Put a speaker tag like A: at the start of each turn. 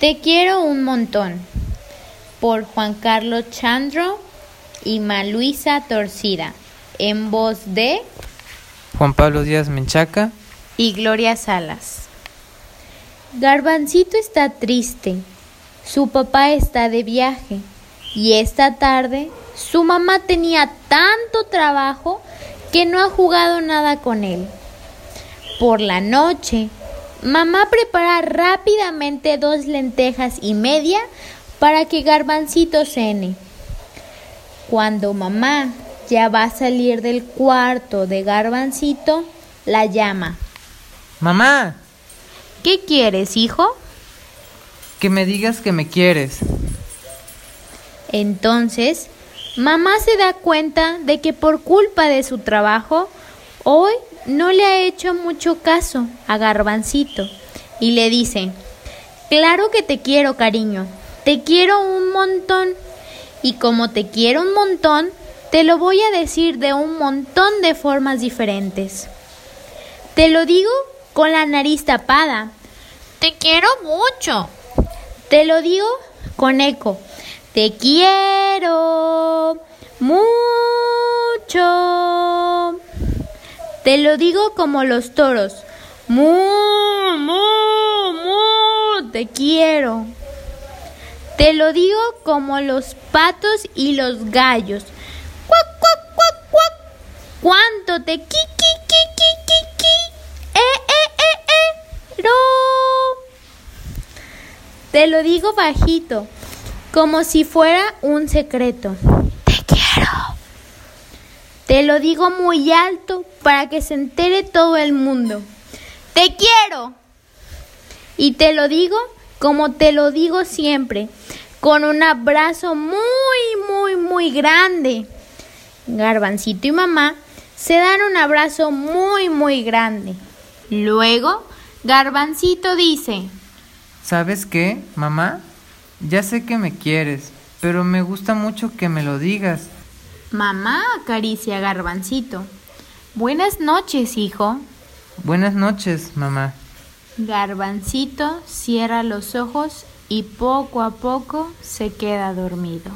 A: Te quiero un montón. Por Juan Carlos Chandro y Maluisa Torcida. En voz de
B: Juan Pablo Díaz Menchaca
A: y Gloria Salas. Garbancito está triste. Su papá está de viaje. Y esta tarde su mamá tenía tanto trabajo que no ha jugado nada con él. Por la noche, mamá prepara rápidamente dos lentejas y media para que Garbancito cene. Cuando mamá ya va a salir del cuarto de Garbancito, la llama.
B: Mamá,
A: ¿Qué quieres, hijo?
B: que me digas que me quieres.
A: Entonces, mamá se da cuenta de que por culpa de su trabajo, hoy no le ha hecho mucho caso a Garbancito y le dice, claro que te quiero, cariño, te quiero un montón y como te quiero un montón, te lo voy a decir de un montón de formas diferentes. Te lo digo con la nariz tapada. Te quiero mucho. Te lo digo con eco. Te quiero Te lo digo como los toros. Mu, mu, mu, te quiero. Te lo digo como los patos y los gallos. Cuac, cuac, cuac, cuac. ¿Cuánto te qui? Eh, eh, eh, eh. Te lo digo bajito, como si fuera un secreto. Te quiero. Te lo digo muy alto para que se entere todo el mundo. Te quiero. Y te lo digo como te lo digo siempre, con un abrazo muy, muy, muy grande. Garbancito y mamá se dan un abrazo muy, muy grande. Luego, Garbancito dice,
B: ¿Sabes qué, mamá? Ya sé que me quieres, pero me gusta mucho que me lo digas.
A: Mamá acaricia a Garbancito. Buenas noches, hijo.
B: Buenas noches, mamá.
A: Garbancito cierra los ojos y poco a poco se queda dormido.